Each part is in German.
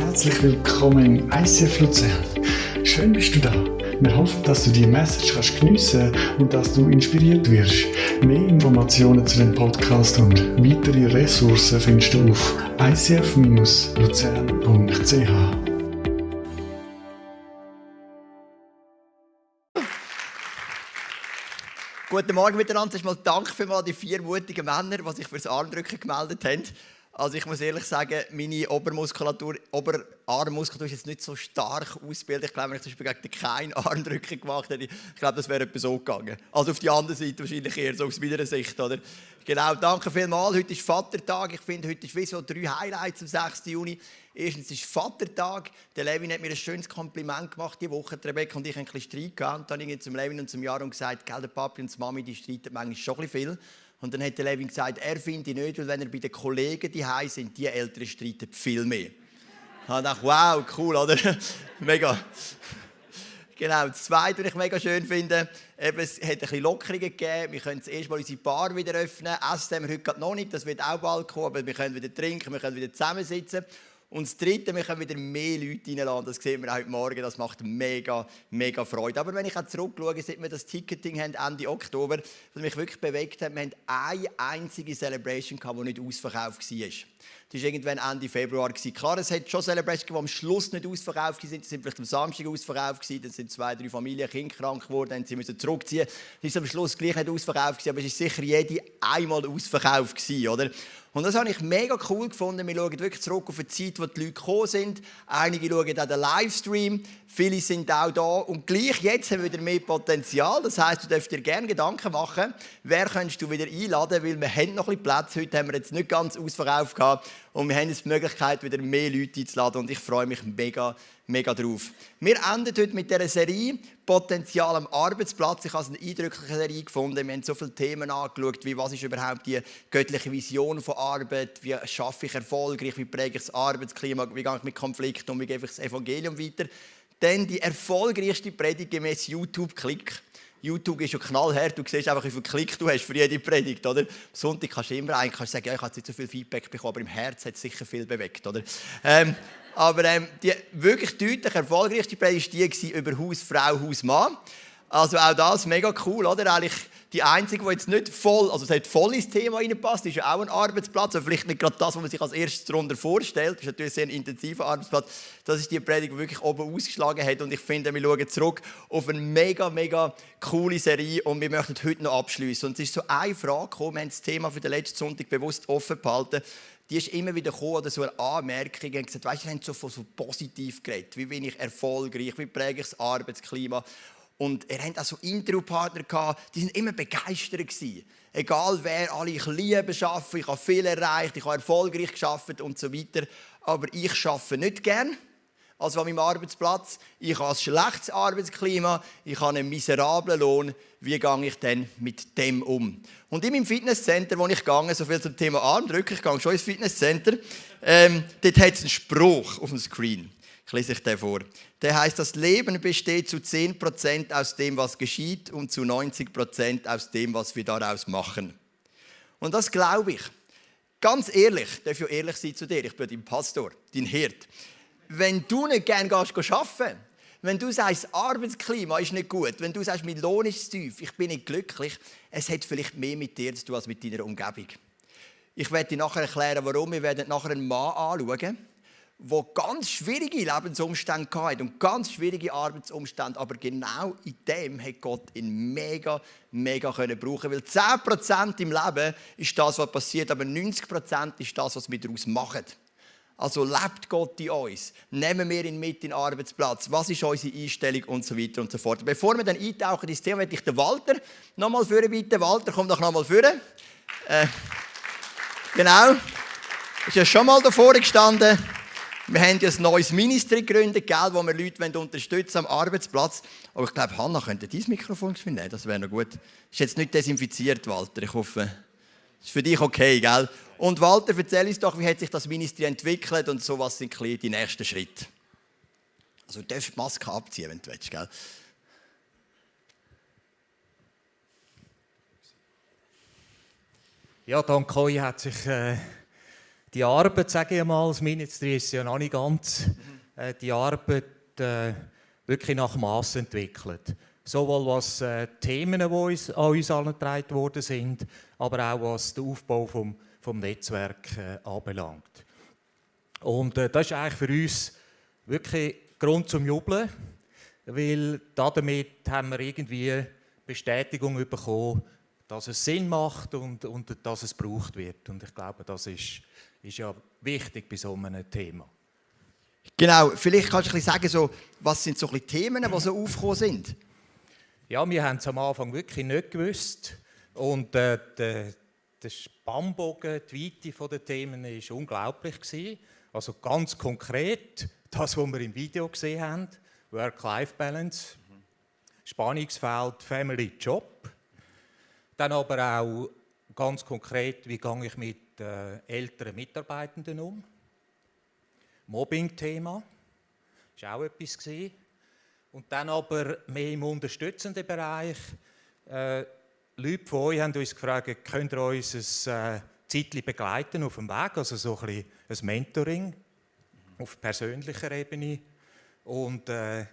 Herzlich willkommen im ICF Luzern. Schön bist du da. Wir hoffen, dass du die Message kannst geniessen und dass du inspiriert wirst. Mehr Informationen zu dem Podcast und weitere Ressourcen findest du auf icf-luzern.ch. Guten Morgen miteinander. Erstmal Dank für mal die vier mutigen Männer, die sich fürs Armdrücken gemeldet haben. Also ich muss ehrlich sagen, meine Obermuskulatur, Oberarmmuskulatur ist jetzt nicht so stark ausgebildet. Ich glaube, wenn ich zum Beispiel gegen keinen Armdrücken gemacht hätte, ich glaube, das wäre etwas so gegangen. Also auf die andere Seite wahrscheinlich eher so aus meiner Sicht, oder? Genau, danke vielmals. Heute ist Vatertag. Ich finde, heute ist wie so drei Highlights am 6. Juni. Erstens ist Vatertag. Der Levin hat mir ein schönes Kompliment gemacht diese Woche. Rebecca und ich haben ein bisschen Streit gehabt. Und dann habe ich zum Levin und zum Jahr gesagt, der Papi und die Mami, die streiten manchmal schon ein bisschen viel. Und dann hat der Levin gesagt, er finde nicht, weil wenn er bei den Kollegen die sind, die Eltern streiten viel mehr. Ich gedacht, wow, cool, oder? mega. Genau, das Zweite, was ich mega schön finde, eben, es hat ein bisschen Lockerungen gegeben. Wir können das erste Mal unsere Bar wieder öffnen. Essen haben wir heute noch nicht, das wird auch bald kommen, aber wir können wieder trinken, wir können wieder zusammensitzen. Und das Dritte, wir können wieder mehr Leute reinladen. Das sehen wir heute Morgen. Das macht mega, mega Freude. Aber wenn ich auch zurückschaue, seit wir das Ticketing haben, Ende Oktober, was mich wirklich bewegt hat, wir haben eine einzige Celebration gehabt, die nicht ausverkauft war. Das war irgendwann Ende Februar. Klar, es hat schon Celebrations die am Schluss nicht ausverkauft waren. Die sind vielleicht am Samstag ausverkauft. Dann sind zwei, drei Familien, Kinder krank geworden, dann sie müssen zurückziehen. Das ist am Schluss gleich nicht ausverkauft aber es ist sicher jede einmal ausverkauft oder? Und das habe ich mega cool gefunden. Wir schauen wirklich zurück auf eine Zeit, wo die Leute gekommen sind. Einige schauen auch den Livestream. Viele sind auch da. Und gleich jetzt haben wir wieder mehr Potenzial. Das heisst, du darfst dir gerne Gedanken machen, wer könntest du wieder einladen, weil wir haben noch ein bisschen Platz. Heute haben wir jetzt nicht ganz ausverkauft gehabt. Und wir haben jetzt die Möglichkeit, wieder mehr Leute einzuladen. Und ich freue mich mega, mega drauf. Wir enden heute mit dieser Serie Potenzial am Arbeitsplatz. Ich habe eine eindrückliche Serie gefunden. Wir haben so viele Themen angeschaut, wie was ist überhaupt die göttliche Vision von Arbeit, wie schaffe ich erfolgreich, wie präge ich das Arbeitsklima, wie gehe ich mit Konflikten um, wie gebe ich das Evangelium weiter. Dann die erfolgreichste Predigt gemäß YouTube-Klick. YouTube ist ja knallhart, du siehst einfach, wie viel Klick du hast für jede Predigt, oder? Am Sonntag kannst du immer eigentlich kannst sagen, ja, ich habe nicht so viel Feedback bekommen, aber im Herz hat es sicher viel bewegt, oder? Ähm, aber ähm, die wirklich deutlich erfolgreichste Predigt war die über Haus, Frau, Haus, Mann. Also auch das mega cool, oder? Eigentlich die einzige, die jetzt nicht voll, also es hat voll ins Thema reinpasst, ist ja auch ein Arbeitsplatz, aber vielleicht nicht gerade das, was man sich als erstes darunter vorstellt. Das ist natürlich sehr ein intensiver Arbeitsplatz. Das ist die Predigt, die wirklich oben ausgeschlagen hat und ich finde, wir schauen zurück auf eine mega, mega coole Serie und wir möchten heute noch abschließen. Und es ist so eine Frage gekommen, wir haben das Thema für den letzten Sonntag bewusst offen behalten die ist immer wieder gekommen, oder so eine Anmerkung und gesagt, weißt wir haben so so positiv geredet, wie bin ich erfolgreich, wie präge ich das Arbeitsklima. Und er hatte auch so Interviewpartner, die sind immer begeistert gewesen. Egal wer, alle, ich liebe arbeiten, ich habe viel erreicht, ich habe erfolgreich geschafft und so weiter. Aber ich arbeite nicht gern also an meinem Arbeitsplatz. Ich habe ein schlechtes Arbeitsklima, ich habe einen miserablen Lohn. Wie gehe ich denn mit dem um? Und in meinem Fitnesscenter, wo ich gehe, so viel zum Thema Armdrücken, ich gehe schon ins Fitnesscenter, ähm, dort hat es einen Spruch auf dem Screen. Ich lese euch den vor. Der heißt, das Leben besteht zu 10% aus dem, was geschieht und zu 90% aus dem, was wir daraus machen. Und das glaube ich. Ganz ehrlich, ich darf ja ehrlich sein zu dir, ich bin dein Pastor, dein Hirt. Wenn du nicht gerne gehst, arbeiten wenn du sagst, das Arbeitsklima ist nicht gut, wenn du sagst, mein Lohn ist tief, ich bin nicht glücklich, es hat vielleicht mehr mit dir zu tun als mit deiner Umgebung. Ich werde dir nachher erklären, warum. Wir werden nachher einen Mann anschauen, der ganz schwierige Lebensumstände hatte und ganz schwierige Arbeitsumstände. Aber genau in dem hat Gott ihn mega, mega brauchen. Weil 10% im Leben ist das, was passiert, aber 90% ist das, was wir daraus machen. Also lebt Gott in uns. Nehmen wir ihn mit in den Arbeitsplatz. Was ist unsere Einstellung und so weiter und so fort. Bevor wir dann eintauchen ins Thema, möchte ich den Walter nochmal führen bitten. Walter, komm doch nochmal führen. Äh, genau. Ist ja schon mal davor gestanden. Wir haben ja ein neues Ministry gegründet, gell, wo wir Leute unterstützen am Arbeitsplatz. Aber ich glaube, Hanna könnte dein Mikrofon nehmen. Das wäre noch gut. Ist jetzt nicht desinfiziert, Walter. Ich hoffe, das ist für dich okay, gell? Und Walter, erzähl uns doch, wie hat sich das Ministry entwickelt und so, was sind die nächsten Schritte? Also du darfst die Maske abziehen, wenn du willst, gell? Ja, Don Koi hat sich... Äh die Arbeit, sage ich mal, das Ministry ist ja noch nicht ganz, äh, die Arbeit äh, wirklich nach Maß entwickelt. Sowohl was äh, Themen, die uns, an uns angetragen worden sind, aber auch was den Aufbau vom, vom Netzwerk äh, anbelangt. Und äh, das ist eigentlich für uns wirklich Grund zum Jubeln, weil damit haben wir irgendwie Bestätigung bekommen, dass es Sinn macht und, und dass es gebraucht wird. Und ich glaube, das ist, ist ja wichtig bei so einem Thema. Genau, vielleicht kannst du ein sagen, so, was sind so ein Themen, die so aufgekommen sind? Ja, wir haben es am Anfang wirklich nicht gewusst. Und äh, der, der Spannbogen, die Weite der Themen war unglaublich. Gewesen. Also ganz konkret, das, was wir im Video gesehen haben, Work-Life-Balance, Spannungsfeld Family Job. Dann aber auch ganz konkret, wie gehe ich mit älteren Mitarbeitenden um. Mobbing-Thema, war auch etwas. Gewesen. Und dann aber mehr im unterstützenden Bereich. Äh, Leute von euch haben uns gefragt, könnt ihr uns ein äh, Zeitchen begleiten auf dem Weg, also so ein, ein Mentoring auf persönlicher Ebene. Und äh,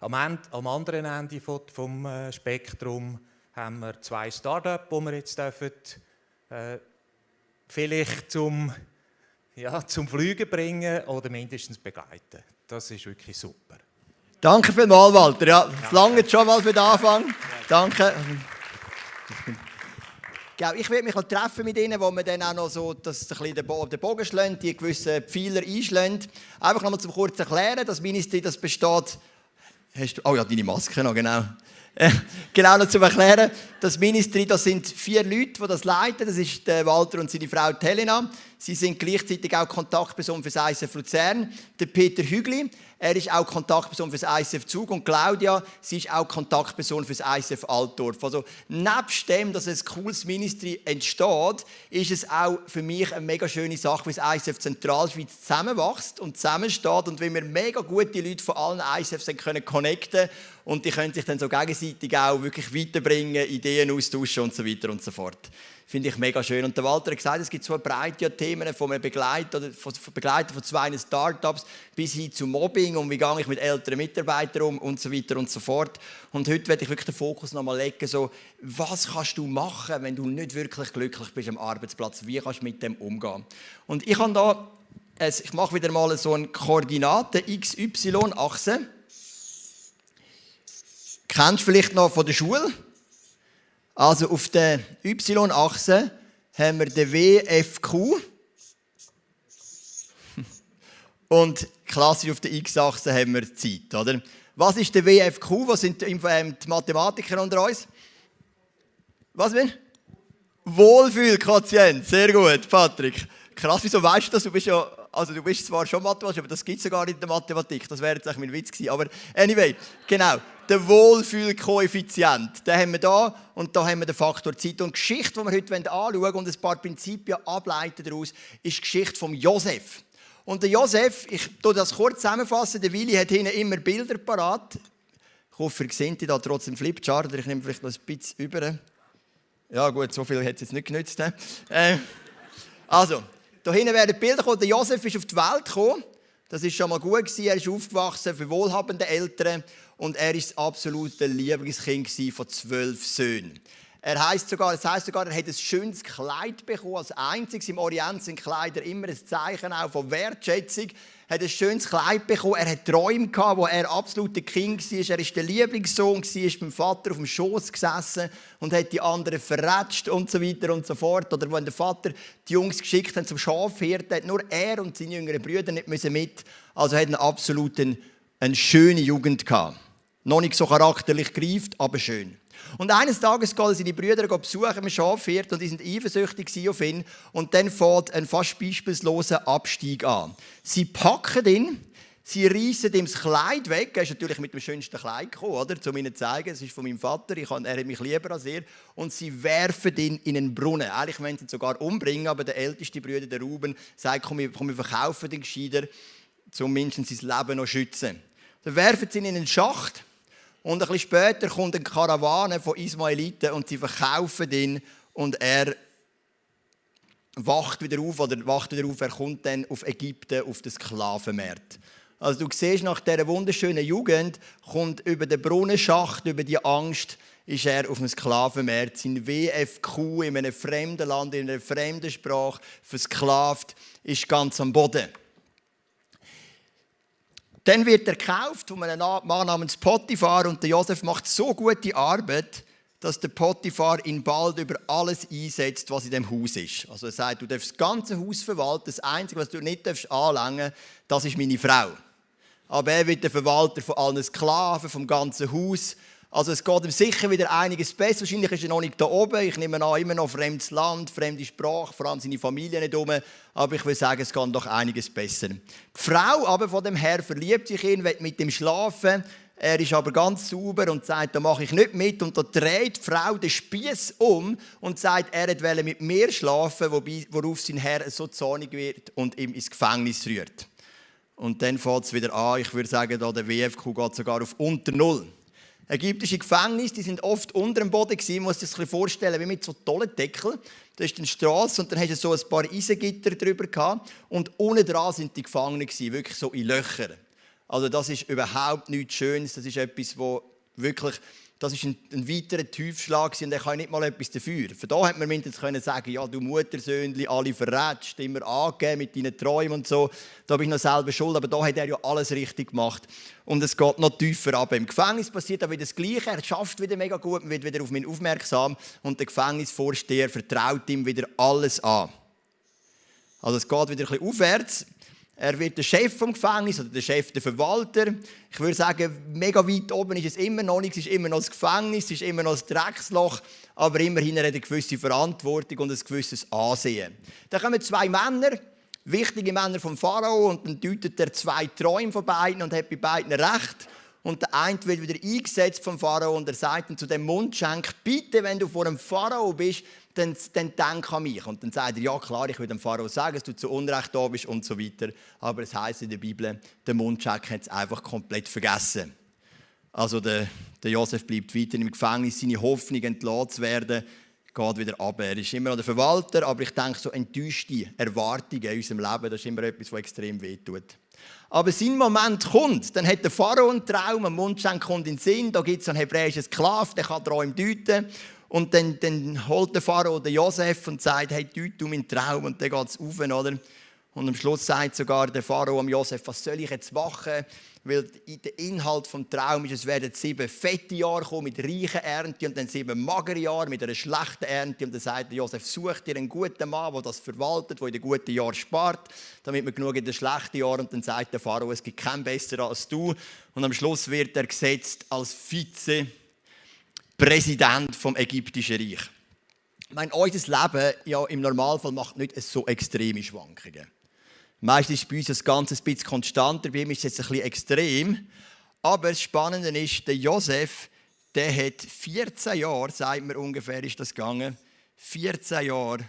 am, Ende, am, anderen Ende vom, vom äh, Spektrum haben wir zwei Startups, die wir jetzt dürfen, äh, vielleicht zum, ja, zum Fliegen bringen oder mindestens begleiten. Das ist wirklich super. Danke vielmals, Walter. Ja, das lange schon mal für den Anfang. Danke. Ich werde mich treffen mit ihnen, wo wir dann auch noch so das, ein den Bogen schlagen, die gewissen Pfeiler einschlagen. Einfach noch mal zum kurz erklären, das Ministry das besteht... Hast du, oh ja, deine Maske noch, genau. Äh, genau noch zu erklären, das Ministry, das sind vier Leute, die das leiten. Das ist der Walter und seine Frau Helena. Sie sind gleichzeitig auch Kontaktperson für das ISF Luzern. Der Peter Hügli, er ist auch Kontaktperson für das ISF Zug und Claudia, sie ist auch Kontaktperson für das ISF Altdorf. Also nebst dem, dass ein cooles Ministry entsteht, ist es auch für mich eine mega schöne Sache, wie das ISF Zentralschweiz zusammenwächst und zusammensteht und wie wir mega gute Leute von allen ISFs können connecten und die können sich dann so gegenseitig auch wirklich weiterbringen, Ideen austauschen und so weiter und so fort. Finde ich mega schön. Und der Walter hat gesagt, es gibt so breite Themen von einem Begleiter, oder von Begleiter von zwei Startups bis hin zu Mobbing und wie gehe ich mit älteren Mitarbeitern um und so weiter und so fort. Und heute werde ich wirklich den Fokus nochmal legen, so, was kannst du machen, wenn du nicht wirklich glücklich bist am Arbeitsplatz? Wie kannst du mit dem umgehen? Und ich habe da, ich mache wieder mal so eine Koordinate XY-Achse. Kennst du vielleicht noch von der Schule? Also auf der Y-Achse haben wir den WFQ. Und klassisch auf der X-Achse haben wir Zeit. Oder? Was ist der WFQ? Was sind ähm, die Mathematiker unter uns? Was bin? Wohlfühlquotient. Sehr gut, Patrick. Krass, wieso weißt du das? Du bist ja, also du bist zwar schon Mathematiker, aber das gibt es sogar in der Mathematik. Das wäre jetzt eigentlich mein Witz gewesen. Aber anyway, genau der Wohlfühlkoeffizient. Den haben wir da und da haben wir den Faktor Zeit. Und die Geschichte, die wir heute anschauen und ein paar Prinzipien ableiten daraus, ist die Geschichte von Josef. Und der Josef, ich tue das kurz zusammenfassen, der Willi hat hinten immer Bilder parat. Ich hoffe, ihr seht da trotzdem Flipchart, oder ich nehme vielleicht noch ein bisschen über. Ja gut, so viel hat es jetzt nicht genützt. Äh, also, da hinten werden Bilder kommen. Der Josef ist auf die Welt gekommen. Das ist schon mal gut gewesen. Er ist aufgewachsen für wohlhabende Eltern und er ist das absolute Lieblingskind von zwölf Söhnen. Er heißt sogar, das heißt sogar, er hat ein schönes Kleid bekommen. Als einziges im Orient sind Kleider immer ein Zeichen auch von Wertschätzung. Er hat ein schönes Kleid bekommen. Er hat Träume gehabt, wo er absolut der King war. Er war der Lieblingssohn, ist beim Vater auf dem Schoß gesessen und hat die anderen verratscht und so weiter und so fort. Oder wenn der Vater die Jungs geschickt hat zum Schafhirten, hat nur er und seine jüngeren Brüder nicht mit. Also hat er absolut eine, eine schöne Jugend gehabt. Noch nicht so charakterlich greift, aber schön. Und eines Tages gehen seine Brüder besuchen im Schafhirt und die sind eifersüchtig auf ihn. Und dann fährt ein fast beispielsloser Abstieg an. Sie packen ihn, sie reißen ihm das Kleid weg. Er ist natürlich mit dem schönsten Kleid gekommen, oder? Um ihnen zu zeigen, es ist von meinem Vater, ich kann, er hat mich lieber als er. Und sie werfen ihn in einen Brunnen. Eigentlich wollen sie ihn sogar umbringen, aber der älteste Bruder, der Ruben, sagt, komm, komm wir verkaufen den gescheiter, um mindestens sein Leben noch zu schützen. Dann werfen sie ihn in einen Schacht und ein bisschen später kommt eine Karawane von Ismaeliten und sie verkaufen ihn und er wacht wieder auf oder wacht wieder auf, er kommt dann auf Ägypten, auf den Sklavenmarkt. Also du siehst, nach dieser wunderschönen Jugend kommt über den Brunnenschacht, über die Angst, ist er auf dem Sklavenmarkt. Sein WFQ in einem fremden Land, in einer fremden Sprache, versklavt, ist ganz am Boden. Dann wird er gekauft von einem Mann namens Potiphar und der Josef macht so gute Arbeit, dass der Potiphar ihn bald über alles einsetzt, was in dem Haus ist. Also er sagt, du darfst das ganze Haus verwalten, das Einzige, was du nicht darfst anlangen, das ist meine Frau. Aber er wird der Verwalter von allen Sklaven, vom ganzen Haus. Also es geht ihm sicher wieder einiges besser. Wahrscheinlich ist er noch nicht da oben. Ich nehme an, immer noch fremdes Land, fremde Sprache, vor allem seine Familie nicht um. Aber ich will sagen, es geht doch einiges besser. Die Frau aber von dem Herr verliebt sich in, will mit ihm schlafen. Er ist aber ganz sauber und sagt, da mache ich nicht mit. Und da dreht die Frau den Spieß um und sagt, er will mit mir schlafen, worauf sein Herr so zornig wird und ihm ins Gefängnis rührt. Und dann fängt es wieder an. Ich würde sagen, da der WFQ geht sogar auf unter Null. Ägyptische Gefängnisse, die sind oft unter dem Boden gewesen. Man muss sich das vorstellen, wie mit so tollen Deckeln. Da ist eine Straße und dann hast du so ein paar Eisengitter drüber gehabt. Und unten dran sind die Gefangenen gewesen, wirklich so in Löchern. Also das ist überhaupt nichts Schönes. Das ist etwas, wo wirklich das ist ein, ein weiterer Tiefschlag und er kann nicht mal etwas dafür. Von da hätte man mindestens können sagen, ja, du Muttersöhnli, alle verrätst, immer angegeben mit deinen Träumen und so. Da bin ich noch selber schuld, aber da hat er ja alles richtig gemacht. Und es geht noch tiefer ab. Im Gefängnis passiert dann wieder das Gleiche. Er schafft wieder mega gut, wird wieder auf mich aufmerksam und der Gefängnisvorsteher vertraut ihm wieder alles an. Also es geht wieder ein bisschen aufwärts. Er wird der Chef vom Gefängnis oder der Chef der Verwalter. Ich würde sagen, mega weit oben ist es immer noch nicht. Es ist immer noch das Gefängnis, es ist immer noch das Drecksloch, aber immerhin hat er eine gewisse Verantwortung und ein gewisses Ansehen. Dann kommen zwei Männer, wichtige Männer vom Pharao, und dann deutet er zwei Träume von beiden und hat bei beiden recht. Und der eine wird wieder eingesetzt vom Pharao und er sagt dann zu dem Mundschenk, bitte, wenn du vor dem Pharao bist, dann, dann denk an mich. Und dann sagt er, ja klar, ich will dem Pharao sagen, dass du zu Unrecht da bist und so weiter. Aber es heißt in der Bibel, der Mundschenk hat es einfach komplett vergessen. Also der, der Josef bleibt weiter im Gefängnis, seine Hoffnung entlassen zu werden, geht wieder ab. Er ist immer noch der Verwalter, aber ich denke, so enttäuschte Erwartungen in unserem Leben, das ist immer etwas, was extrem wehtut. Aber sein Moment kommt, dann hat der Pharao einen Traum, ein Mundschenk kommt in den Sinn, da gibt es einen hebräischen Sklav, der kann Träume deuten. Und dann, dann holt der Pharao den Josef und sagt, hey, deut du meinen Traum. Und dann geht es auf, oder? Und am Schluss sagt sogar der Pharao am Josef, was soll ich jetzt machen? Weil der Inhalt des Traums ist, es werden sieben fette Jahre kommen mit reichen Ernte und dann sieben magere Jahre mit einer schlechten Ernte. Und dann sagt der Josef, such dir einen guten Mann, der das verwaltet, der in den guten Jahren spart, damit man genug in den schlechten Jahren. Und dann sagt der Pharao, es gibt keinen besseren als du. Und am Schluss wird er gesetzt als Vize-Präsident vom ägyptischen Reich. Ich meine, unser Leben ja, im Normalfall macht nicht so extreme Schwankungen. Meistens ist bei uns das Ganze ein bisschen konstanter, bei ihm ist es jetzt ein bisschen extrem. Aber das Spannende ist, der Josef, der hat 14 Jahre, sagt man ungefähr, ist das gegangen. 14 Jahre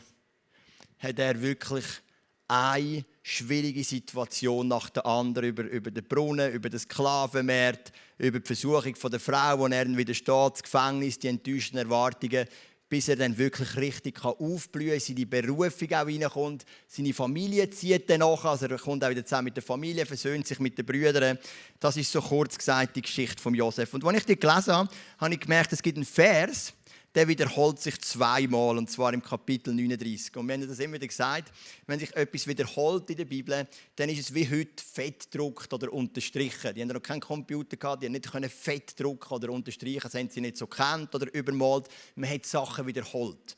hat er wirklich eine schwierige Situation nach der anderen über, über den Brunnen, über den Sklavenmarkt, über die Versuchung von der Frau, wo er dann widersteht, das Gefängnis, die enttäuschten Erwartungen bis er dann wirklich richtig aufblühen kann, seine Berufung auch reinkommt. Seine Familie zieht dann nach, also er kommt auch wieder zusammen mit der Familie, versöhnt sich mit den Brüdern. Das ist so kurz gesagt die Geschichte von Josef. Und als ich die gelesen habe, habe ich gemerkt, es gibt einen Vers, der wiederholt sich zweimal, und zwar im Kapitel 39. Und wir haben das immer wieder gesagt, wenn sich etwas wiederholt in der Bibel, dann ist es wie heute fettdruckt oder unterstrichen. Die haben noch keinen Computer gehabt, die haben nicht fett drucken oder unterstreichen, das haben sie nicht so kennt oder übermalt. Man hat Sachen wiederholt.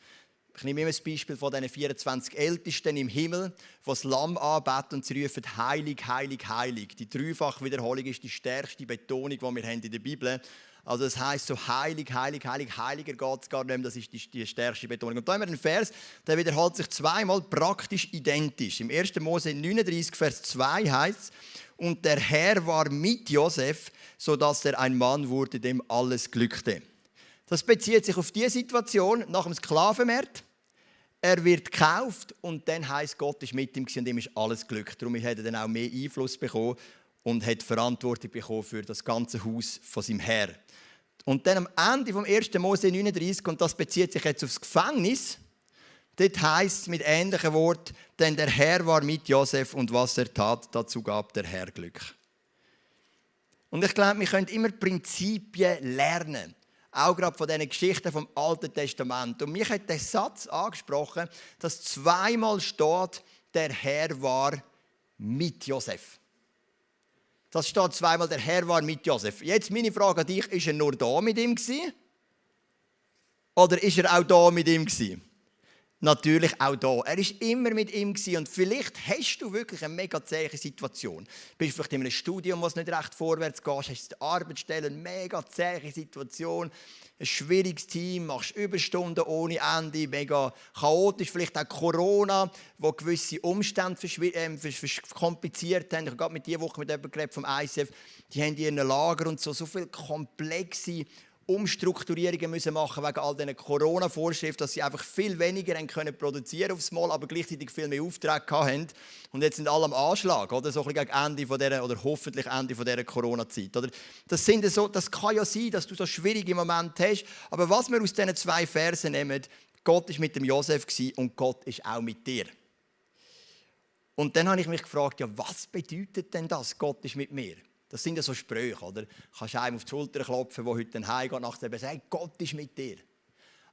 Ich nehme immer das Beispiel von diesen 24 Ältesten im Himmel, die das Lamm anbeten und sie rufen Heilig, Heilig, Heilig. Die dreifache Wiederholung ist die stärkste Betonung, die wir haben in der Bibel haben. Also das heißt so heilig, heilig, heilig, heiliger es gar nicht mehr. Das ist die, die stärkste Betonung. Und da haben wir einen Vers, der wiederholt sich zweimal praktisch identisch. Im 1. Mose 39, Vers 2 heißt es, und der Herr war mit Josef, sodass er ein Mann wurde, dem alles glückte. Das bezieht sich auf die Situation nach dem Sklavenmarkt. Er wird gekauft und dann heißt Gott ist mit ihm und ihm ist alles Glück. Darum hat er dann auch mehr Einfluss bekommen und hat Verantwortung bekommen für das ganze Haus von seinem Herr. Und dann am Ende vom 1. Mose 39, und das bezieht sich jetzt aufs Gefängnis, Dort heißt es mit ähnlichen Worten, denn der Herr war mit Josef und was er tat, dazu gab der Herr Glück. Und ich glaube, wir können immer Prinzipien lernen. Auch gerade von diesen Geschichten vom Alten Testament. Und mich hat der Satz angesprochen, dass zweimal steht, der Herr war mit Josef. Das steht zweimal, der Herr war mit Josef. Jetzt meine Frage an dich, ist er nur da mit ihm gewesen? Oder ist er auch da mit ihm gewesen? Natürlich auch da. Er ist immer mit ihm und vielleicht hast du wirklich eine mega zähe Situation. Bist vielleicht in einem Studium, wo es nicht recht vorwärts geht, hast die Arbeitsstelle, eine mega zähe Situation, ein schwieriges Team, machst Überstunden ohne Ende, mega chaotisch, vielleicht auch Corona, wo gewisse Umstände äh, kompliziert haben. Ich habe gerade mit dieser Woche mit jemandem vom ICF, die haben in ihren Lager und so, so viele komplexe Umstrukturierungen müssen machen wegen all diesen Corona-Vorschriften, dass sie einfach viel weniger haben können produzieren aufs Mal, aber gleichzeitig viel mehr Aufträge haben. Und jetzt sind alle am Anschlag, oder? So ein bisschen gegen Ende von dieser, oder hoffentlich Ende von dieser Corona-Zeit, oder? Das, sind so, das kann ja sein, dass du so schwierige Momente hast, aber was wir aus diesen zwei Versen nehmen, Gott ist mit dem Josef und Gott ist auch mit dir. Und dann habe ich mich gefragt, ja, was bedeutet denn das, Gott ist mit mir? Das sind ja so Sprüche, oder? Du kannst einem auf die Schulter klopfen, der heute heimgeht, nach dem sagt, Gott ist mit dir.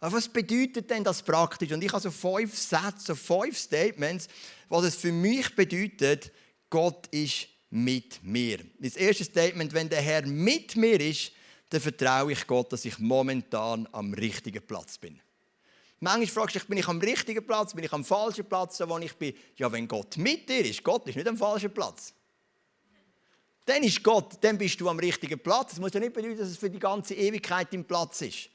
Aber was bedeutet denn das praktisch? Und ich habe so fünf Sätze, so fünf Statements, was es für mich bedeutet, Gott ist mit mir. Das erste Statement, wenn der Herr mit mir ist, dann vertraue ich Gott, dass ich momentan am richtigen Platz bin. Manchmal fragst du dich, bin ich am richtigen Platz, bin ich am falschen Platz, wo ich bin? Ja, wenn Gott mit dir ist, Gott ist nicht am falschen Platz. Dann ist Gott, dann bist du am richtigen Platz. Das muss ja nicht bedeuten, dass es für die ganze Ewigkeit im Platz ist.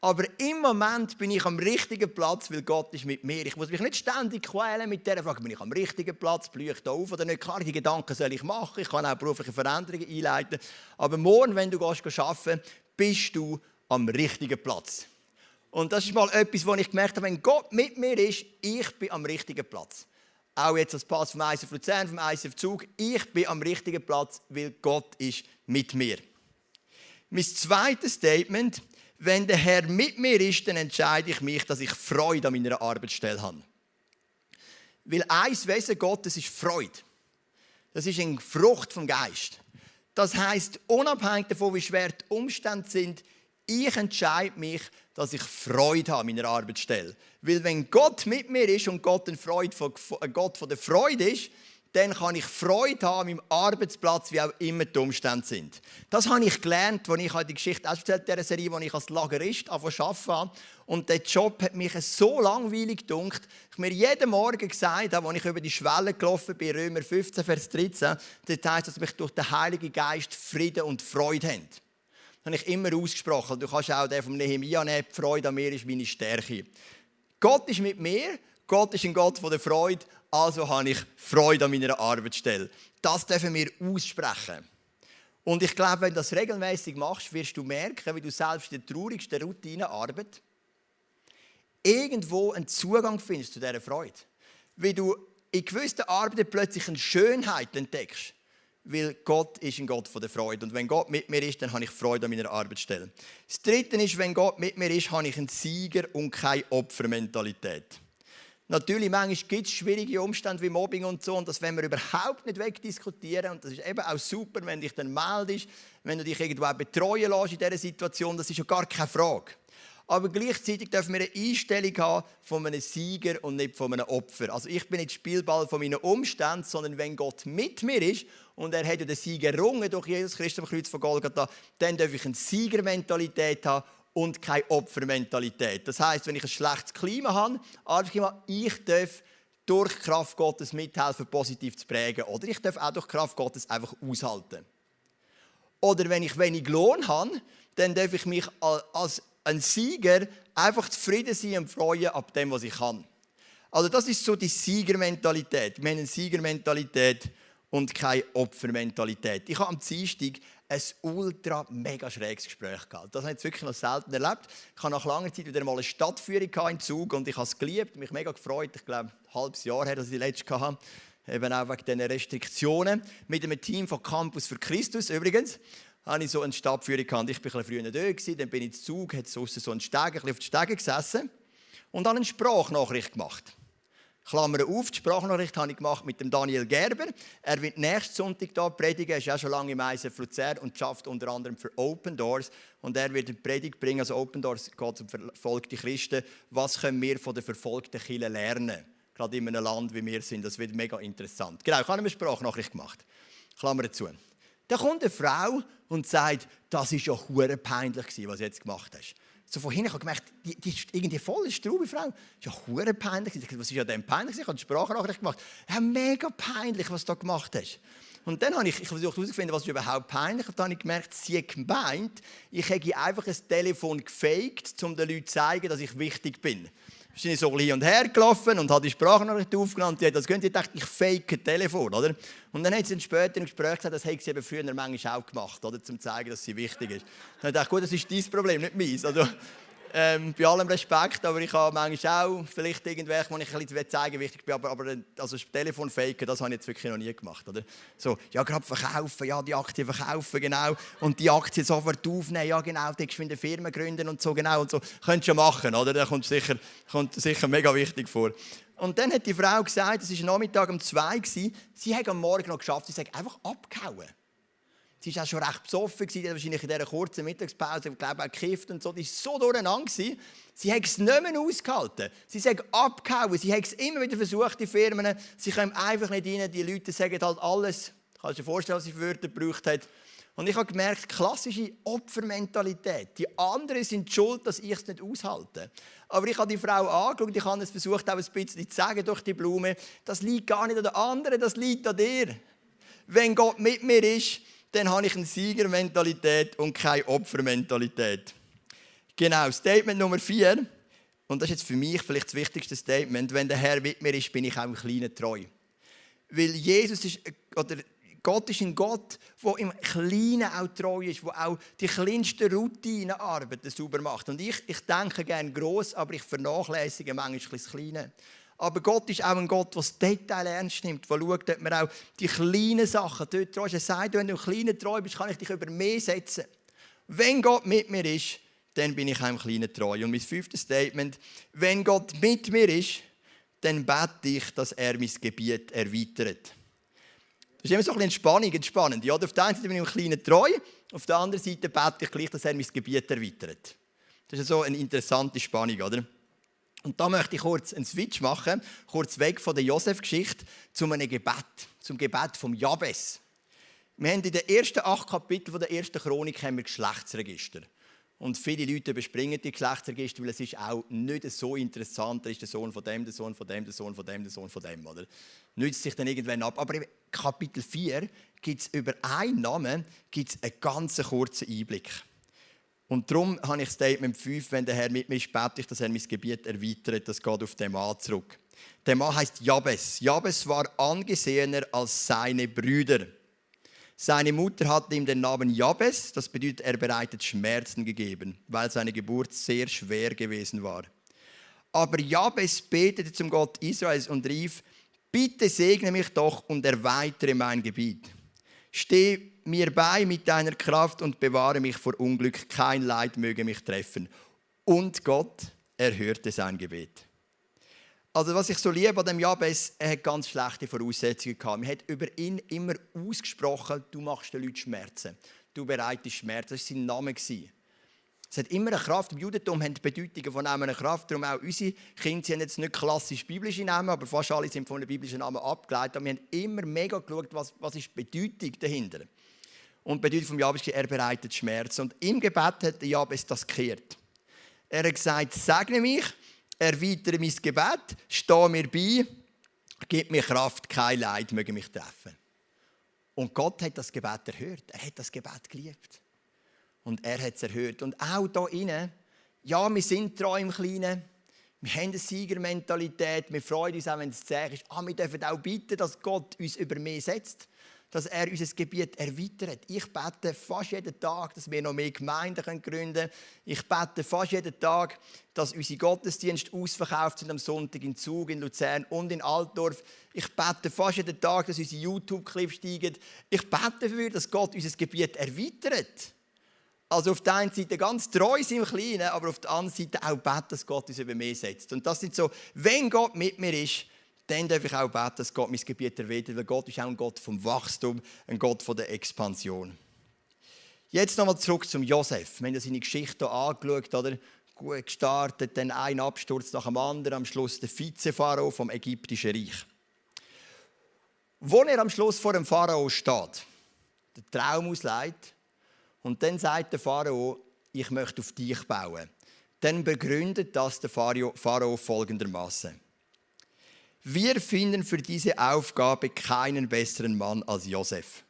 Aber im Moment bin ich am richtigen Platz, weil Gott ist mit mir. Ich muss mich nicht ständig quälen mit der Frage, bin ich am richtigen Platz, blühe ich da auf oder nicht. Klar, die Gedanken soll ich machen, ich kann auch berufliche Veränderungen einleiten. Aber morgen, wenn du gehst, arbeiten bist du am richtigen Platz. Und das ist mal etwas, wo ich gemerkt habe, wenn Gott mit mir ist, ich bin am richtigen Platz auch jetzt als Pass vom ICF Luzern, vom ICF Zug, ich bin am richtigen Platz, weil Gott ist mit mir. Mein zweites Statement, wenn der Herr mit mir ist, dann entscheide ich mich, dass ich Freude an meiner Arbeitsstelle habe. Weil eins Wesen Gottes ist Freude. Das ist eine Frucht vom Geist. Das heißt, unabhängig davon, wie schwer die Umstände sind, ich entscheide mich, dass ich Freude habe an meiner Arbeitsstelle. Weil wenn Gott mit mir ist und Gott ein, Freude von, ein Gott von der Freude ist, dann kann ich Freude haben meinem Arbeitsplatz, wie auch immer die Umstände sind. Das habe ich gelernt, als ich die Geschichte erzählt dieser Serie, als ich als Lagerist arbeiten habe. Und der Job hat mich so langweilig gedunkt, ich mir jeden Morgen gesagt habe, als ich über die Schwelle gelaufen bin, Römer 15, Vers 13, das heißt, dass mich durch den Heiligen Geist Frieden und Freude haben habe ich immer ausgesprochen. Du kannst auch den vom Nehemiah nehmen, die Freude an mir ist meine Stärke. Gott ist mit mir, Gott ist ein Gott von der Freude, also habe ich Freude an meiner Arbeitsstelle. Das dürfen wir aussprechen. Und ich glaube, wenn du das regelmäßig machst, wirst du merken, wie du selbst in der traurigsten Routinearbeit irgendwo einen Zugang findest zu dieser Freude. Wie du in gewissen Arbeiten plötzlich eine Schönheit entdeckst weil Gott ist ein Gott von der Freude. Und wenn Gott mit mir ist, dann habe ich Freude an meiner Arbeitsstelle. Das Dritte ist, wenn Gott mit mir ist, habe ich einen Sieger und keine Opfermentalität. Natürlich, manchmal gibt es schwierige Umstände wie Mobbing und so, und das wollen wir überhaupt nicht wegdiskutieren. Und das ist eben auch super, wenn dich dann meldest, wenn du dich irgendwo betreuen lässt in dieser Situation, das ist ja gar keine Frage aber gleichzeitig dürfen wir eine Einstellung haben von einem Sieger und nicht von einem Opfer. Also ich bin nicht Spielball von meinen Umständen, sondern wenn Gott mit mir ist und er hat ja den Sieger errungen durch Jesus Christus am Kreuz von Golgatha, dann darf ich eine Siegermentalität haben und keine Opfermentalität. Das heißt, wenn ich ein schlechtes Klima habe, ich darf durch Kraft Gottes mithelfen, positiv zu prägen. Oder ich darf auch durch Kraft Gottes einfach aushalten. Oder wenn ich wenig Lohn habe, dann darf ich mich als ein Sieger einfach zufrieden sein und freuen ab dem, was ich kann. Also das ist so die Siegermentalität. Wir haben eine Siegermentalität und keine Opfermentalität. Ich habe am Dienstag ein ultra mega schräges Gespräch gehabt. Das habe ich wirklich noch selten erlebt. Ich habe nach langer Zeit wieder mal eine Stadtführung im Zug und ich habe es geliebt, mich mega gefreut. Ich glaube, ein halbes Jahr her, dass ich die letzte hatte. Eben auch wegen diesen Restriktionen. Mit einem Team von Campus für Christus übrigens hatte ich so eine Stadtführung gehabt. Ich war früher da, dann bin ich zu Zug, hatte so einen Steg, ein auf den Stegen gesessen. und habe eine Sprachnachricht gemacht. Klammer auf, die Sprachnachricht habe ich gemacht mit dem Daniel Gerber. Er wird nächsten Sonntag hier predigen. Er ist auch schon lange im ISF Luzern und schafft unter anderem für Open Doors. Und er wird eine Predigt bringen. Also Open Doors geht um verfolgte Christen. Was können wir von den verfolgten Kirchen lernen? Gerade in einem Land wie wir sind. Das wird mega interessant. Genau, ich habe eine Sprachnachricht gemacht. Klammer zu. Da kommt eine Frau und sagt, das ist ja peinlich was du jetzt gemacht hast so von hinten, ich gemerkt, die, die ist irgendwie voll eine Straube Frau. Das ist ja hure peinlich. Ich dachte, was ist ja denn peinlich? Ich habe die Sprachnachricht gemacht. Ja, mega peinlich, was du da gemacht hast. Und dann habe ich, ich versucht herauszufinden, was ist überhaupt peinlich. Und dann habe ich gemerkt, sie hat gemeint, ich hätte einfach ein Telefon gefaked, um den Leuten zu zeigen, dass ich wichtig bin bin ich so hin und her gelaufen und habe die Sprachnachricht aufgenommen. Die hat das gehört. Ich dachte, ich fake Telefon, oder? Und dann hat sie später im Gespräch gesagt, das hätte sie eben früher manchmal auch gemacht, oder? Um zu zeigen, dass sie wichtig ist. Dann dachte ich, gut, das ist dein Problem, nicht meins. Also, ähm, bei allem Respekt, aber ich habe manchmal auch vielleicht irgendwelche, wo ich ein bisschen zeigen wichtig bin, aber, aber also das Telefon faken, das habe ich jetzt wirklich noch nie gemacht. Oder? So, ja, gerade verkaufen, ja, die Aktie verkaufen, genau, und die Aktie sofort aufnehmen, ja, genau, die eine Firma gründen und so, genau, und so. Könntest du machen, oder? Das kommt sicher, kommt sicher mega wichtig vor. Und dann hat die Frau gesagt, es war Nachmittag um zwei, sie hat am Morgen noch geschafft, sie hat einfach abgehauen. Sie war auch schon recht besoffen, gewesen, wahrscheinlich in dieser kurzen Mittagspause, ich glaube auch gekifft und so. Die war so durcheinander. Sie hat es nicht mehr ausgehalten. Sie sagt abgehauen. Sie hat es immer wieder versucht, die Firmen. Sie kommen einfach nicht rein. Die Leute sagen halt alles. Du kannst dir vorstellen, was sie für Wörter gebraucht hat. Und ich habe gemerkt, klassische Opfermentalität. Die anderen sind schuld, dass ich es nicht aushalte. Aber ich habe die Frau angeschaut, ich habe es versucht, auch ein bisschen zu sagen durch die Blume. Das liegt gar nicht an den anderen, das liegt an dir. Wenn Gott mit mir ist, dann habe ich eine Siegermentalität und keine Opfermentalität. Genau, Statement Nummer vier. Und das ist jetzt für mich vielleicht das wichtigste Statement. Wenn der Herr mit mir ist, bin ich auch im Kleinen treu. Weil Jesus ist, oder Gott ist ein Gott, der im Kleinen auch treu ist, der auch die kleinsten Routinenarbeiten sauber macht. Und ich, ich denke gerne gross, aber ich vernachlässige manchmal das Kleine. Aber Gott ist auch ein Gott, der das Detail ernst nimmt, der schaut, dass man auch die kleinen Sachen dort treu ist. Er sagt, wenn du im Kleinen treu bist, kann ich dich über mehr setzen. Wenn Gott mit mir ist, dann bin ich auch im Kleinen treu. Und mein fünftes Statement, wenn Gott mit mir ist, dann bete ich, dass er mein Gebiet erweitert. Das ist immer so ein bisschen Spannung, entspannend. Ja, auf der einen Seite bin ich im Kleinen treu, auf der anderen Seite bete ich gleich, dass er mein Gebiet erweitert. Das ist so eine interessante Spannung, oder? Und da möchte ich kurz einen Switch machen, kurz weg von der Josef-Geschichte zu einem Gebet, zum Gebet vom Jabes. Wir haben in den ersten acht Kapiteln der ersten Chronik haben wir Geschlechtsregister. Und viele Leute überspringen die Geschlechtsregister, weil es ist auch nicht so interessant. Da ist der Sohn von dem, der Sohn von dem, der Sohn von dem, der Sohn von dem. Oder? Nützt sich dann irgendwann ab. Aber in Kapitel 4 gibt es über einen Namen gibt's einen ganz kurzen Einblick. Und darum habe ich Statement 5, wenn der Herr mit mir ist, bete ich, dass er mein Gebiet erweitert. Das geht auf den Mann zurück. Der Mann heißt Jabes. Jabes war angesehener als seine Brüder. Seine Mutter hatte ihm den Namen Jabes, das bedeutet, er bereitet Schmerzen gegeben, weil seine Geburt sehr schwer gewesen war. Aber Jabes betete zum Gott Israels und rief: Bitte segne mich doch und erweitere mein Gebiet. Steh mir bei mit deiner Kraft und bewahre mich vor Unglück. Kein Leid möge mich treffen. Und Gott erhörte sein Gebet. Also was ich so liebe an dem Jabes, er hat ganz schlechte Voraussetzungen gehabt. Man hat über ihn immer ausgesprochen, du machst den Leuten Schmerzen. Du bereitest Schmerzen. Das war sein Name. Es hat immer eine Kraft. Im Judentum haben die Bedeutungen von Namen eine Kraft. Darum auch unsere Kinder sie haben jetzt nicht klassisch biblische Namen, aber fast alle sind von einem biblischen Namen abgeleitet. Aber wir haben immer mega geschaut, was, was ist die Bedeutung dahinter. Und die Bedeutung vom Jabes ist, er bereitet Schmerz. Und im Gebet hat Jabes das gekehrt. Er hat gesagt, segne mich, erweitere mein Gebet, stehe mir bei, gib mir Kraft, kein Leid möge mich treffen. Und Gott hat das Gebet erhört. Er hat das Gebet geliebt. Und er hat es erhört. Und auch hier innen, ja, wir sind treu im Kleinen. Wir haben eine Siegermentalität. Wir freuen uns auch, wenn es zäh ist. Ah, wir dürfen auch bitten, dass Gott uns über mehr setzt dass er unser Gebiet erweitert. Ich bete fast jeden Tag, dass wir noch mehr Gemeinden gründen können. Ich bete fast jeden Tag, dass unsere Gottesdienste ausverkauft sind am Sonntag in Zug, in Luzern und in Altdorf. Ich bete fast jeden Tag, dass unsere YouTube-Clips steigen. Ich bete dafür, dass Gott unser Gebiet erweitert. Also auf der einen Seite ganz treu sind im Kleinen, aber auf der anderen Seite auch beten, dass Gott uns über mehr setzt. Und das sind so, wenn Gott mit mir ist, dann darf ich auch beten, dass Gott mein Gebiet erweitert, weil Gott ist auch ein Gott vom Wachstum, ein Gott von der Expansion. Jetzt nochmal zurück zum Josef. Wir haben seine Geschichte hier angeschaut, oder? Gut gestartet, dann ein Absturz nach dem anderen, am Schluss der Vizepharao vom ägyptischen Reich. Wo er am Schluss vor dem Pharao steht, den Traum ausleitet, und dann sagt der Pharao, ich möchte auf dich bauen. Dann begründet das der Pharao folgendermaßen: Wir finden für diese Aufgabe keinen besseren Mann als Josef,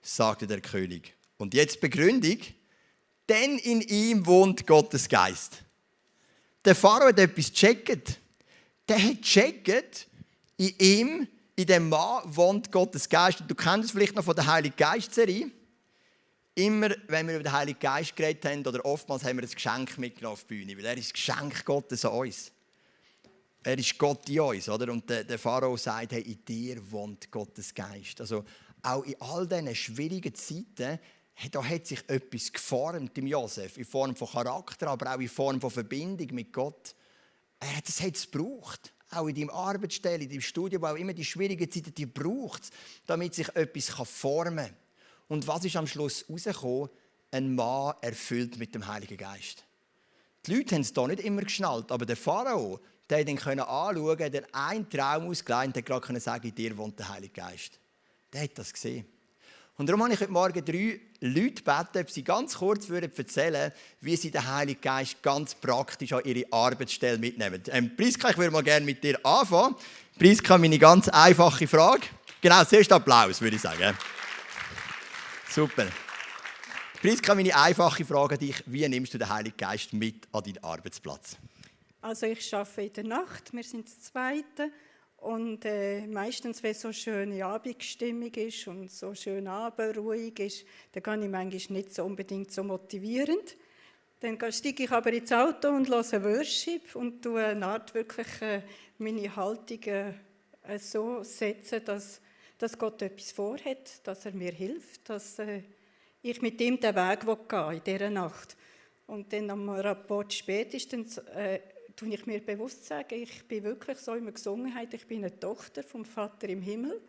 sagte der König. Und jetzt Begründung: Denn in ihm wohnt Gottes Geist. Der Pharao hat etwas gecheckt. Der hat gecheckt, in ihm, in dem Mann wohnt Gottes Geist. du kennst es vielleicht noch von der Heiligen Geist-Serie immer, wenn wir über den Heiligen Geist geredet haben, oder oftmals haben wir ein Geschenk mitgenommen auf die Bühne, weil er ist das Geschenk Gottes an uns. Er ist Gott in uns, oder? Und der, der Pharao sagt, hey, in dir wohnt Gottes Geist. Also auch in all diesen schwierigen Zeiten, hey, da hat sich etwas geformt im Josef, in Form von Charakter, aber auch in Form von Verbindung mit Gott. Er hat es gebraucht. Auch in deinem Arbeitsstelle, in deinem Studium, auch immer die schwierigen Zeiten, die braucht es, damit sich etwas formen kann. Und was ist am Schluss rausgekommen? Ein Mann erfüllt mit dem Heiligen Geist. Die Leute haben es hier nicht immer geschnallt, aber der Pharao, der ihn anschauen konnte, der einen Traum ausgelegt und gerade können sagen, in dir wohnt der Heilige Geist. Der hat das gesehen. Und darum habe ich heute Morgen drei Leute gebeten, ob sie ganz kurz erzählen würden, wie sie den Heiligen Geist ganz praktisch an ihre Arbeitsstelle mitnehmen. Ähm, Priska, ich würde mal gerne mit dir anfangen. Priska, meine ganz einfache Frage. Genau, zuerst Applaus, würde ich sagen. Super. Priska, meine einfache Frage an dich. Wie nimmst du den Heiligen Geist mit an deinen Arbeitsplatz? Also ich arbeite in der Nacht, wir sind das Zweite. Und äh, meistens, wenn so schöne Abendstimmung ist und so schön abendruhig ist, dann kann ich manchmal nicht so unbedingt so motivierend. Dann steige ich aber ins Auto und höre Worship und tue eine Art wirklich äh, meine Haltung äh, so setzen, dass dass Gott etwas vorhat, dass er mir hilft, dass äh, ich mit ihm den Weg gehen in dieser Nacht. Und dann am Rapport spätestens tue ich mir bewusst sagen, ich bin wirklich so, man gesungen hat, ich bin eine Tochter vom Vater im Himmel.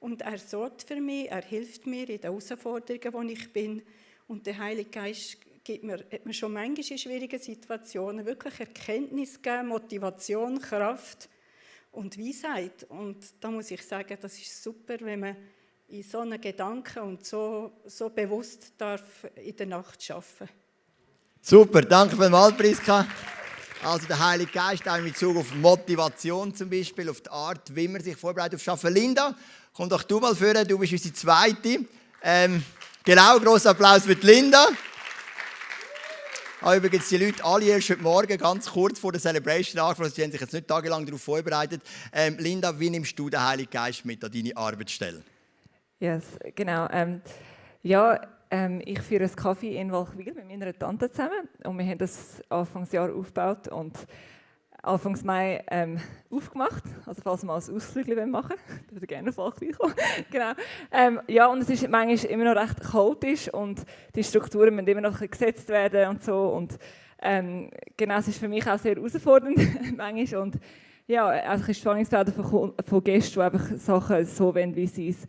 Und er sorgt für mich, er hilft mir in den Herausforderungen, wo ich bin. Und der Heilige Geist gibt mir, hat mir schon manchmal in schwierigen Situationen wirklich Erkenntnis gegeben, Motivation, Kraft und Weisheit. Und da muss ich sagen, das ist super, wenn man in so einen Gedanken und so, so bewusst darf in der Nacht arbeiten Super, danke vielmals, Priska. Also der Heilige Geist auch in Bezug auf Motivation zum Beispiel, auf die Art, wie man sich vorbereitet auf Arbeiten. Linda, komm doch du mal vor, du bist unsere Zweite. Ähm, genau, großer Applaus für die Linda habe übrigens die Leute alle erst heute Morgen ganz kurz vor der Celebration angefangen. Sie haben sich jetzt nicht tagelang darauf vorbereitet. Ähm, Linda, wie nimmst du den Heiligen Geist mit an deine Arbeitsstelle? Yes, genau. Ähm, ja, ähm, ich führe einen Kaffee in Walchwil mit meiner Tante zusammen und wir haben das Anfangsjahr aufgebaut und Anfangs Mai ähm, aufgemacht. Also falls wir mal ein Ausflug machen wollen, würde gerne auf Walchwil kommen. genau. Ähm, ja, und es ist manchmal immer noch recht chaotisch und die Strukturen müssen immer noch gesetzt werden und so. Und ähm, genau, es ist für mich auch sehr herausfordernd manchmal. Und ja, also ich Spannungsfelder von, von Gästen, die einfach Sachen so wollen, wie sie es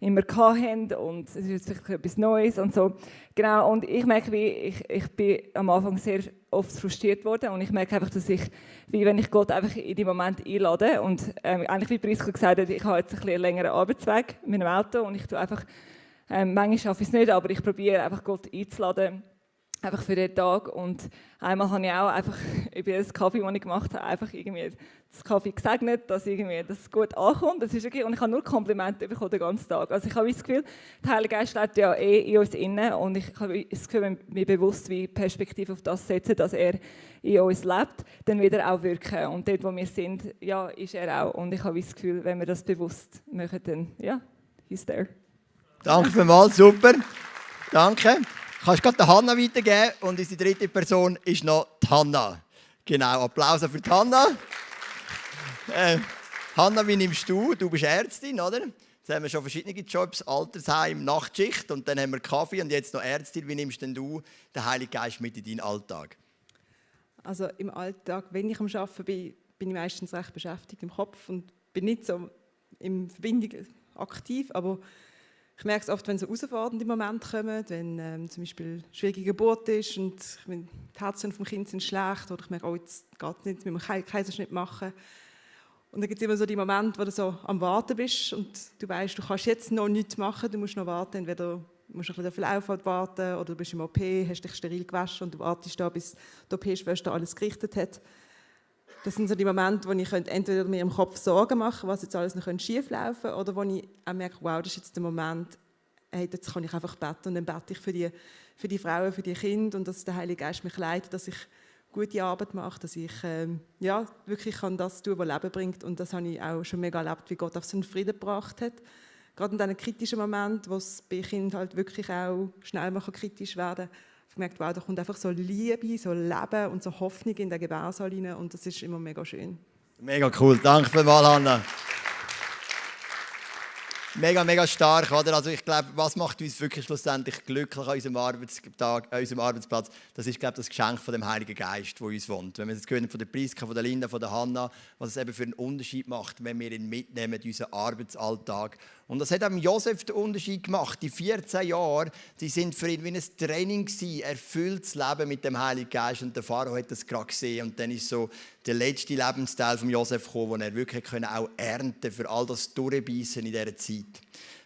immer hatten und es ist jetzt vielleicht etwas Neues und so. Genau, und ich merke, wie ich, ich bin am Anfang sehr oft frustriert worden und ich merke einfach, dass ich, wie wenn ich Gott einfach in die Moment einlade und ähm, eigentlich wie Priska gesagt hat, ich habe jetzt ein bisschen längeren Arbeitsweg mit dem Auto und ich tue einfach, ähm, manchmal schaffe ich es nicht, aber ich probiere einfach Gott einzuladen einfach für den Tag. Und einmal habe ich auch einfach über das Kaffee, das ich gemacht habe, einfach irgendwie das Kaffee gesegnet, dass irgendwie das gut ankommt. Das ist okay. Und ich habe nur Komplimente bekommen den ganzen Tag. Also ich habe das Gefühl, der Heilige Geist lebt ja eh in uns innen und ich habe das Gefühl, wenn wir bewusst wie Perspektive auf das setzen, dass er in uns lebt, dann wird er auch wirken. Und dort, wo wir sind, ja, ist er auch. Und ich habe das Gefühl, wenn wir das bewusst machen, dann, ja, he's there. Danke vielmals, super. Danke. Kannst gerade Hanna weitergeben und unsere dritte Person ist noch die Hanna. Genau, Applaus für die Hanna. Äh, Hanna, wie nimmst du? Du bist Ärztin, oder? Jetzt haben wir schon verschiedene Jobs, Altersheim, Nachtschicht und dann haben wir Kaffee und jetzt noch Ärztin. Wie nimmst denn du den Heiligen Geist mit in deinen Alltag? Also im Alltag, wenn ich am Arbeiten bin, bin ich meistens recht beschäftigt im Kopf und bin nicht so in Verbindung aktiv, aber ich merke es oft, wenn so herausfordernde Momente kommen, wenn ähm, zum Beispiel schwierige Geburt ist und die Herzen vom Kind sind schlecht oder ich merke, oh, jetzt geht es nicht, wir müssen Kaiserschnitt machen. Und dann gibt es immer so die Momente, wo du so am Warten bist und du weißt, du kannst jetzt noch nichts machen, du musst noch warten, entweder musst du ein bisschen auf warten oder du bist im OP, hast dich steril gewaschen und du wartest da, bis die OP-Schwester alles gerichtet hat. Das sind so die Momente, wo ich entweder mir im Kopf Sorgen machen was jetzt alles noch schief laufen könnte, oder wo ich auch merke, wow, das ist jetzt der Moment, hey, jetzt kann ich einfach beten und dann bete ich für die, für die Frauen, für die Kinder und dass der Heilige Geist mich leitet, dass ich gute Arbeit mache, dass ich ähm, ja, wirklich kann das tun, was Leben bringt und das habe ich auch schon mega erlebt, wie Gott auf so einen Frieden gebracht hat. Gerade in diesen kritischen Momenten, wo es bei Kindern halt wirklich auch schnell mal kritisch werden kann, gemerkt, wow, da kommt einfach so Liebe, so Leben und so Hoffnung in den Gebärsaal rein und das ist immer mega schön. Mega cool, danke vielmals, Hanna. Mega, mega stark, oder? Also ich glaube, was macht uns wirklich schlussendlich glücklich an unserem, Arbeitstag, an unserem Arbeitsplatz? Das ist, glaube ich, das Geschenk von dem Heiligen Geist, wo uns wohnt. Wenn wir es hören von der Priska, von der Linda, von der Hanna, was es eben für einen Unterschied macht, wenn wir ihn mitnehmen in unseren Arbeitsalltag und das hat auch Josef den Unterschied gemacht. Die 14 Jahre, die sind für ihn wie ein Training gewesen, erfülltes Leben mit dem Heiligen Geist. Und der Pharao hat das gerade gesehen. Und dann ist so der letzte Lebensteil von Josef gekommen, wo er wirklich auch ernten für all das Durchbeissen in dieser Zeit.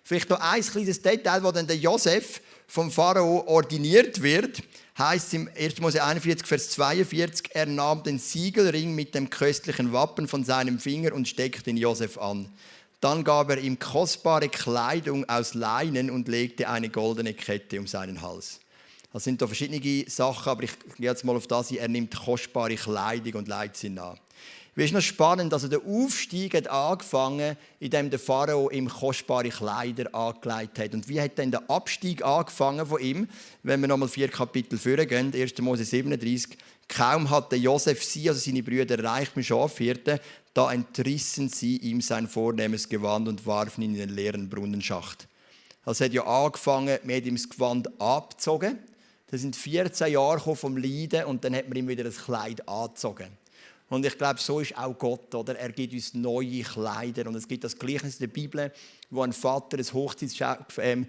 Vielleicht noch ein kleines Detail, wo dann der Josef vom Pharao ordiniert wird, heißt im 1. Mose 41, Vers 42, er nahm den Siegelring mit dem köstlichen Wappen von seinem Finger und steckte ihn Josef an. Dann gab er ihm kostbare Kleidung aus Leinen und legte eine goldene Kette um seinen Hals. Das sind da verschiedene Sachen, aber ich gehe jetzt mal auf das Er nimmt kostbare Kleidung und leitet sie nach. Wie ist noch spannend, also der Aufstieg hat angefangen, indem der Pharao ihm kostbare Kleider angelegt hat. Und wie hat dann der Abstieg angefangen von ihm? Wenn wir nochmal vier Kapitel vorgehen, 1. Mose 37. Kaum hatte Josef sie, also seine Brüder, erreicht mit Schafhirten, da entrissen sie ihm sein vornehmes Gewand und warfen ihn in den leeren Brunnenschacht. Also hat ja angefangen, mit ihm das Gewand abgezogen. Das sind 14 Jahre vom Leiden und dann hat man ihm wieder das Kleid angezogen. Und ich glaube, so ist auch Gott, oder? Er gibt uns neue Kleider. Und es gibt das Gleichnis in der Bibel, wo ein Vater ein Hochzeitsfest ähm,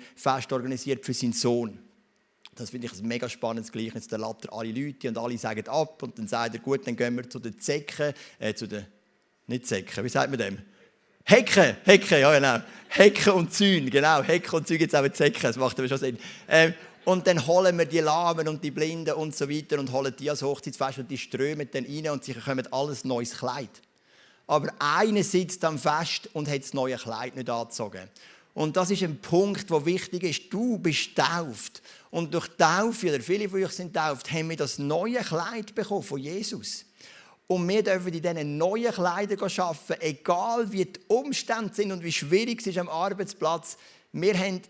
organisiert für seinen Sohn. Das finde ich ein mega spannendes Gleichnis. Da lädt er alle Leute und alle sagen ab und dann sagt er, gut, dann gehen wir zu den Zecken, äh, zu den nicht Säcken, wie sagt man dem? Hecken, Hecken, ja genau. Hecken und Zäune, genau. Hecken und Zäune gibt es auch mit Säcken, das macht aber schon Sinn. Ähm, und dann holen wir die Lahmen und die Blinden und so weiter und holen die als Hochzeitsfest und die strömen dann rein und sie bekommen alles neues Kleid. Aber einer sitzt am Fest und hat das neue Kleid nicht angezogen. Und das ist ein Punkt, der wichtig ist. Du bist tauft. Und durch Taufe, oder viele von euch sind tauft, haben wir das neue Kleid bekommen von Jesus. Und wir dürfen in diesen neuen Kleidern arbeiten, egal wie die Umstände sind und wie schwierig es ist am Arbeitsplatz. Wir haben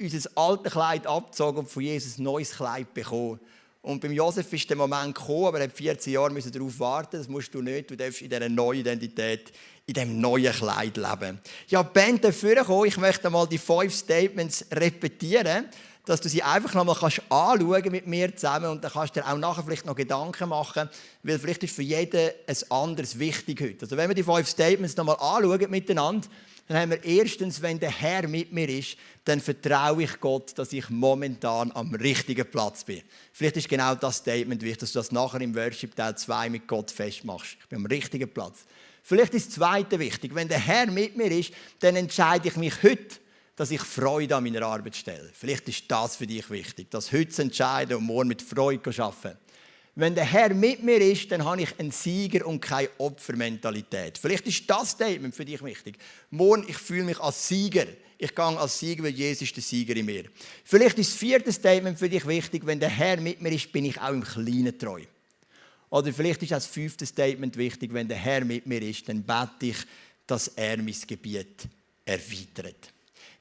unser altes Kleid abgezogen und von Jesus ein neues Kleid bekommen. Und beim Josef ist der Moment gekommen, aber er hat 14 Jahre darauf warten. Das musst du nicht. Du darfst in dieser neuen Identität, in diesem neuen Kleid leben. Ja, Band dafür kommen. Ich möchte mal die fünf Statements repetieren dass du sie einfach noch mal anschauen mit mir zusammen und dann kannst du dir auch nachher vielleicht noch Gedanken machen, weil vielleicht ist für jeden ein anderes wichtig heute. Also wenn wir die fünf Statements noch mal anschauen miteinander, dann haben wir erstens, wenn der Herr mit mir ist, dann vertraue ich Gott, dass ich momentan am richtigen Platz bin. Vielleicht ist genau das Statement wichtig, dass du das nachher im Worship Teil 2 mit Gott festmachst. Ich bin am richtigen Platz. Vielleicht ist das Zweite wichtig. Wenn der Herr mit mir ist, dann entscheide ich mich heute, dass ich Freude an meiner Arbeit stelle. Vielleicht ist das für dich wichtig, das heute entscheiden und morgen mit Freude arbeiten. Wenn der Herr mit mir ist, dann habe ich einen Sieger und keine Opfermentalität. Vielleicht ist das Statement für dich wichtig. Morgen, ich fühle mich als Sieger. Ich gehe als Sieger, weil Jesus ist der Sieger in mir. Vielleicht ist das vierte Statement für dich wichtig. Wenn der Herr mit mir ist, bin ich auch im Kleinen treu. Oder vielleicht ist das fünfte Statement wichtig. Wenn der Herr mit mir ist, dann bete ich, dass er mein Gebiet erweitert.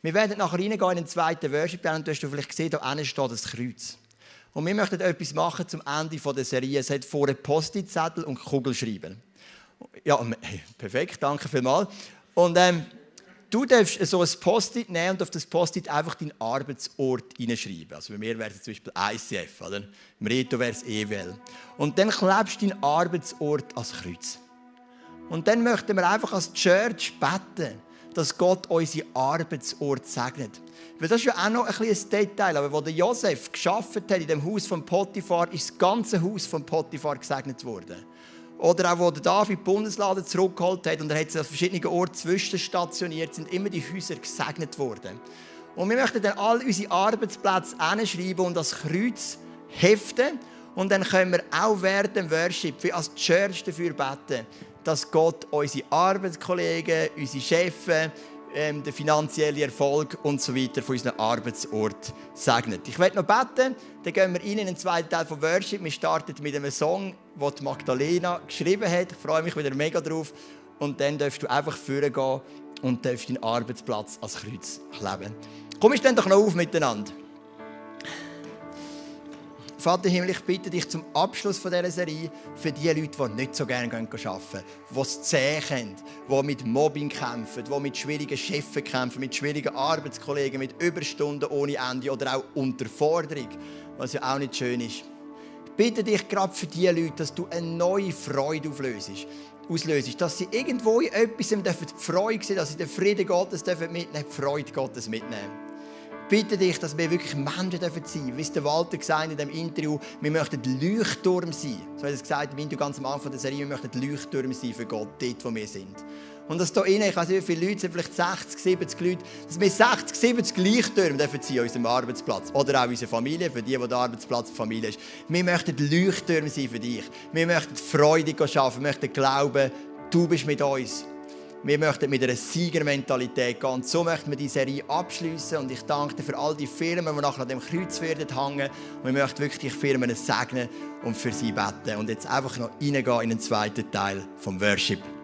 Wir werden nachher reingehen in den zweiten Worship und du hast vielleicht gesehen, da hinten steht das Kreuz. Und wir möchten etwas machen zum Ende der Serie. Es hat vorne Post-it-Zettel und Kugelschreiben. Ja, perfekt, danke vielmals. Und ähm, du darfst so ein Post-it nehmen und auf das Post-it einfach deinen Arbeitsort hineinschreiben. Also bei mir wäre es zum Beispiel ICF, oder? Im Reto wäre es EWL. Und dann klebst du deinen Arbeitsort als Kreuz. Und dann möchten wir einfach als Church beten, dass Gott unseren Arbeitsort segnet. Weil das ist ja auch noch ein kleines Detail. Aber als Josef geschafft hat in dem Haus von Potiphar, ist das ganze Haus von Potiphar gesegnet worden. Oder auch, als David die Bundeslade zurückgeholt hat und er hat sie an verschiedenen Orten zwischenstationiert, sind immer die Häuser gesegnet worden. Und wir möchten dann all unsere Arbeitsplätze hinschreiben und das Kreuz heften. Und dann können wir auch während dem Worship wie als Church dafür beten, dass Gott unsere Arbeitskollegen, unsere Chefs, ähm, den finanziellen Erfolg und so weiter von unserem Arbeitsort segnet. Ich werde noch beten, dann gehen wir rein in den zweiten Teil von Worship. Wir starten mit einem Song, den Magdalena geschrieben hat. Ich freue mich wieder mega drauf. Und dann darfst du einfach gehen und darfst deinen Arbeitsplatz als Kreuz kleben. Komm ich dann doch noch auf miteinander. Vater Himmel, ich bitte dich zum Abschluss von dieser Serie für die Leute, die nicht so gerne arbeiten, die es zäh haben, die mit Mobbing kämpfen, die mit schwierigen Chefen kämpfen, mit schwierigen Arbeitskollegen, mit Überstunden ohne Ende oder auch Unterforderung, was ja auch nicht schön ist. Ich bitte dich gerade für diese Leute, dass du eine neue Freude auflöst auslöst, dass sie irgendwo in etwas die Freude sehen, dass sie den Frieden Gottes mitnehmen dürfen, die Freude Gottes mitnehmen bitte dich, dass wir wirklich Menschen sein dürfen. Wie es der Walter gesagt hat in dem Interview, wir möchten Leuchtturm sein. So hat er es gesagt im Interview ganz am Anfang der Serie, wir möchten Leuchtturm sein für Gott, dort, wo wir sind. Und dass hier innen, ich weiß nicht, wie viele Leute sind, vielleicht 60, 70 Leute, dass wir 60, 70 Leuchttürme dürfen sein an unserem Arbeitsplatz. Oder auch unsere Familie, für die, die der Arbeitsplatz Familie ist. Wir möchten Leuchttürme sein für dich. Wir möchten Freude schaffen, wir möchten glauben, du bist mit uns. Wir möchten mit einer Siegermentalität gehen. So möchten wir die Serie abschließen. Und ich danke dir für all die Firmen, die nachher an dem Kreuz werden hängen. Und wir möchten wirklich die Firmen segnen und für sie beten. Und jetzt einfach noch reingehen in den zweiten Teil vom Worship.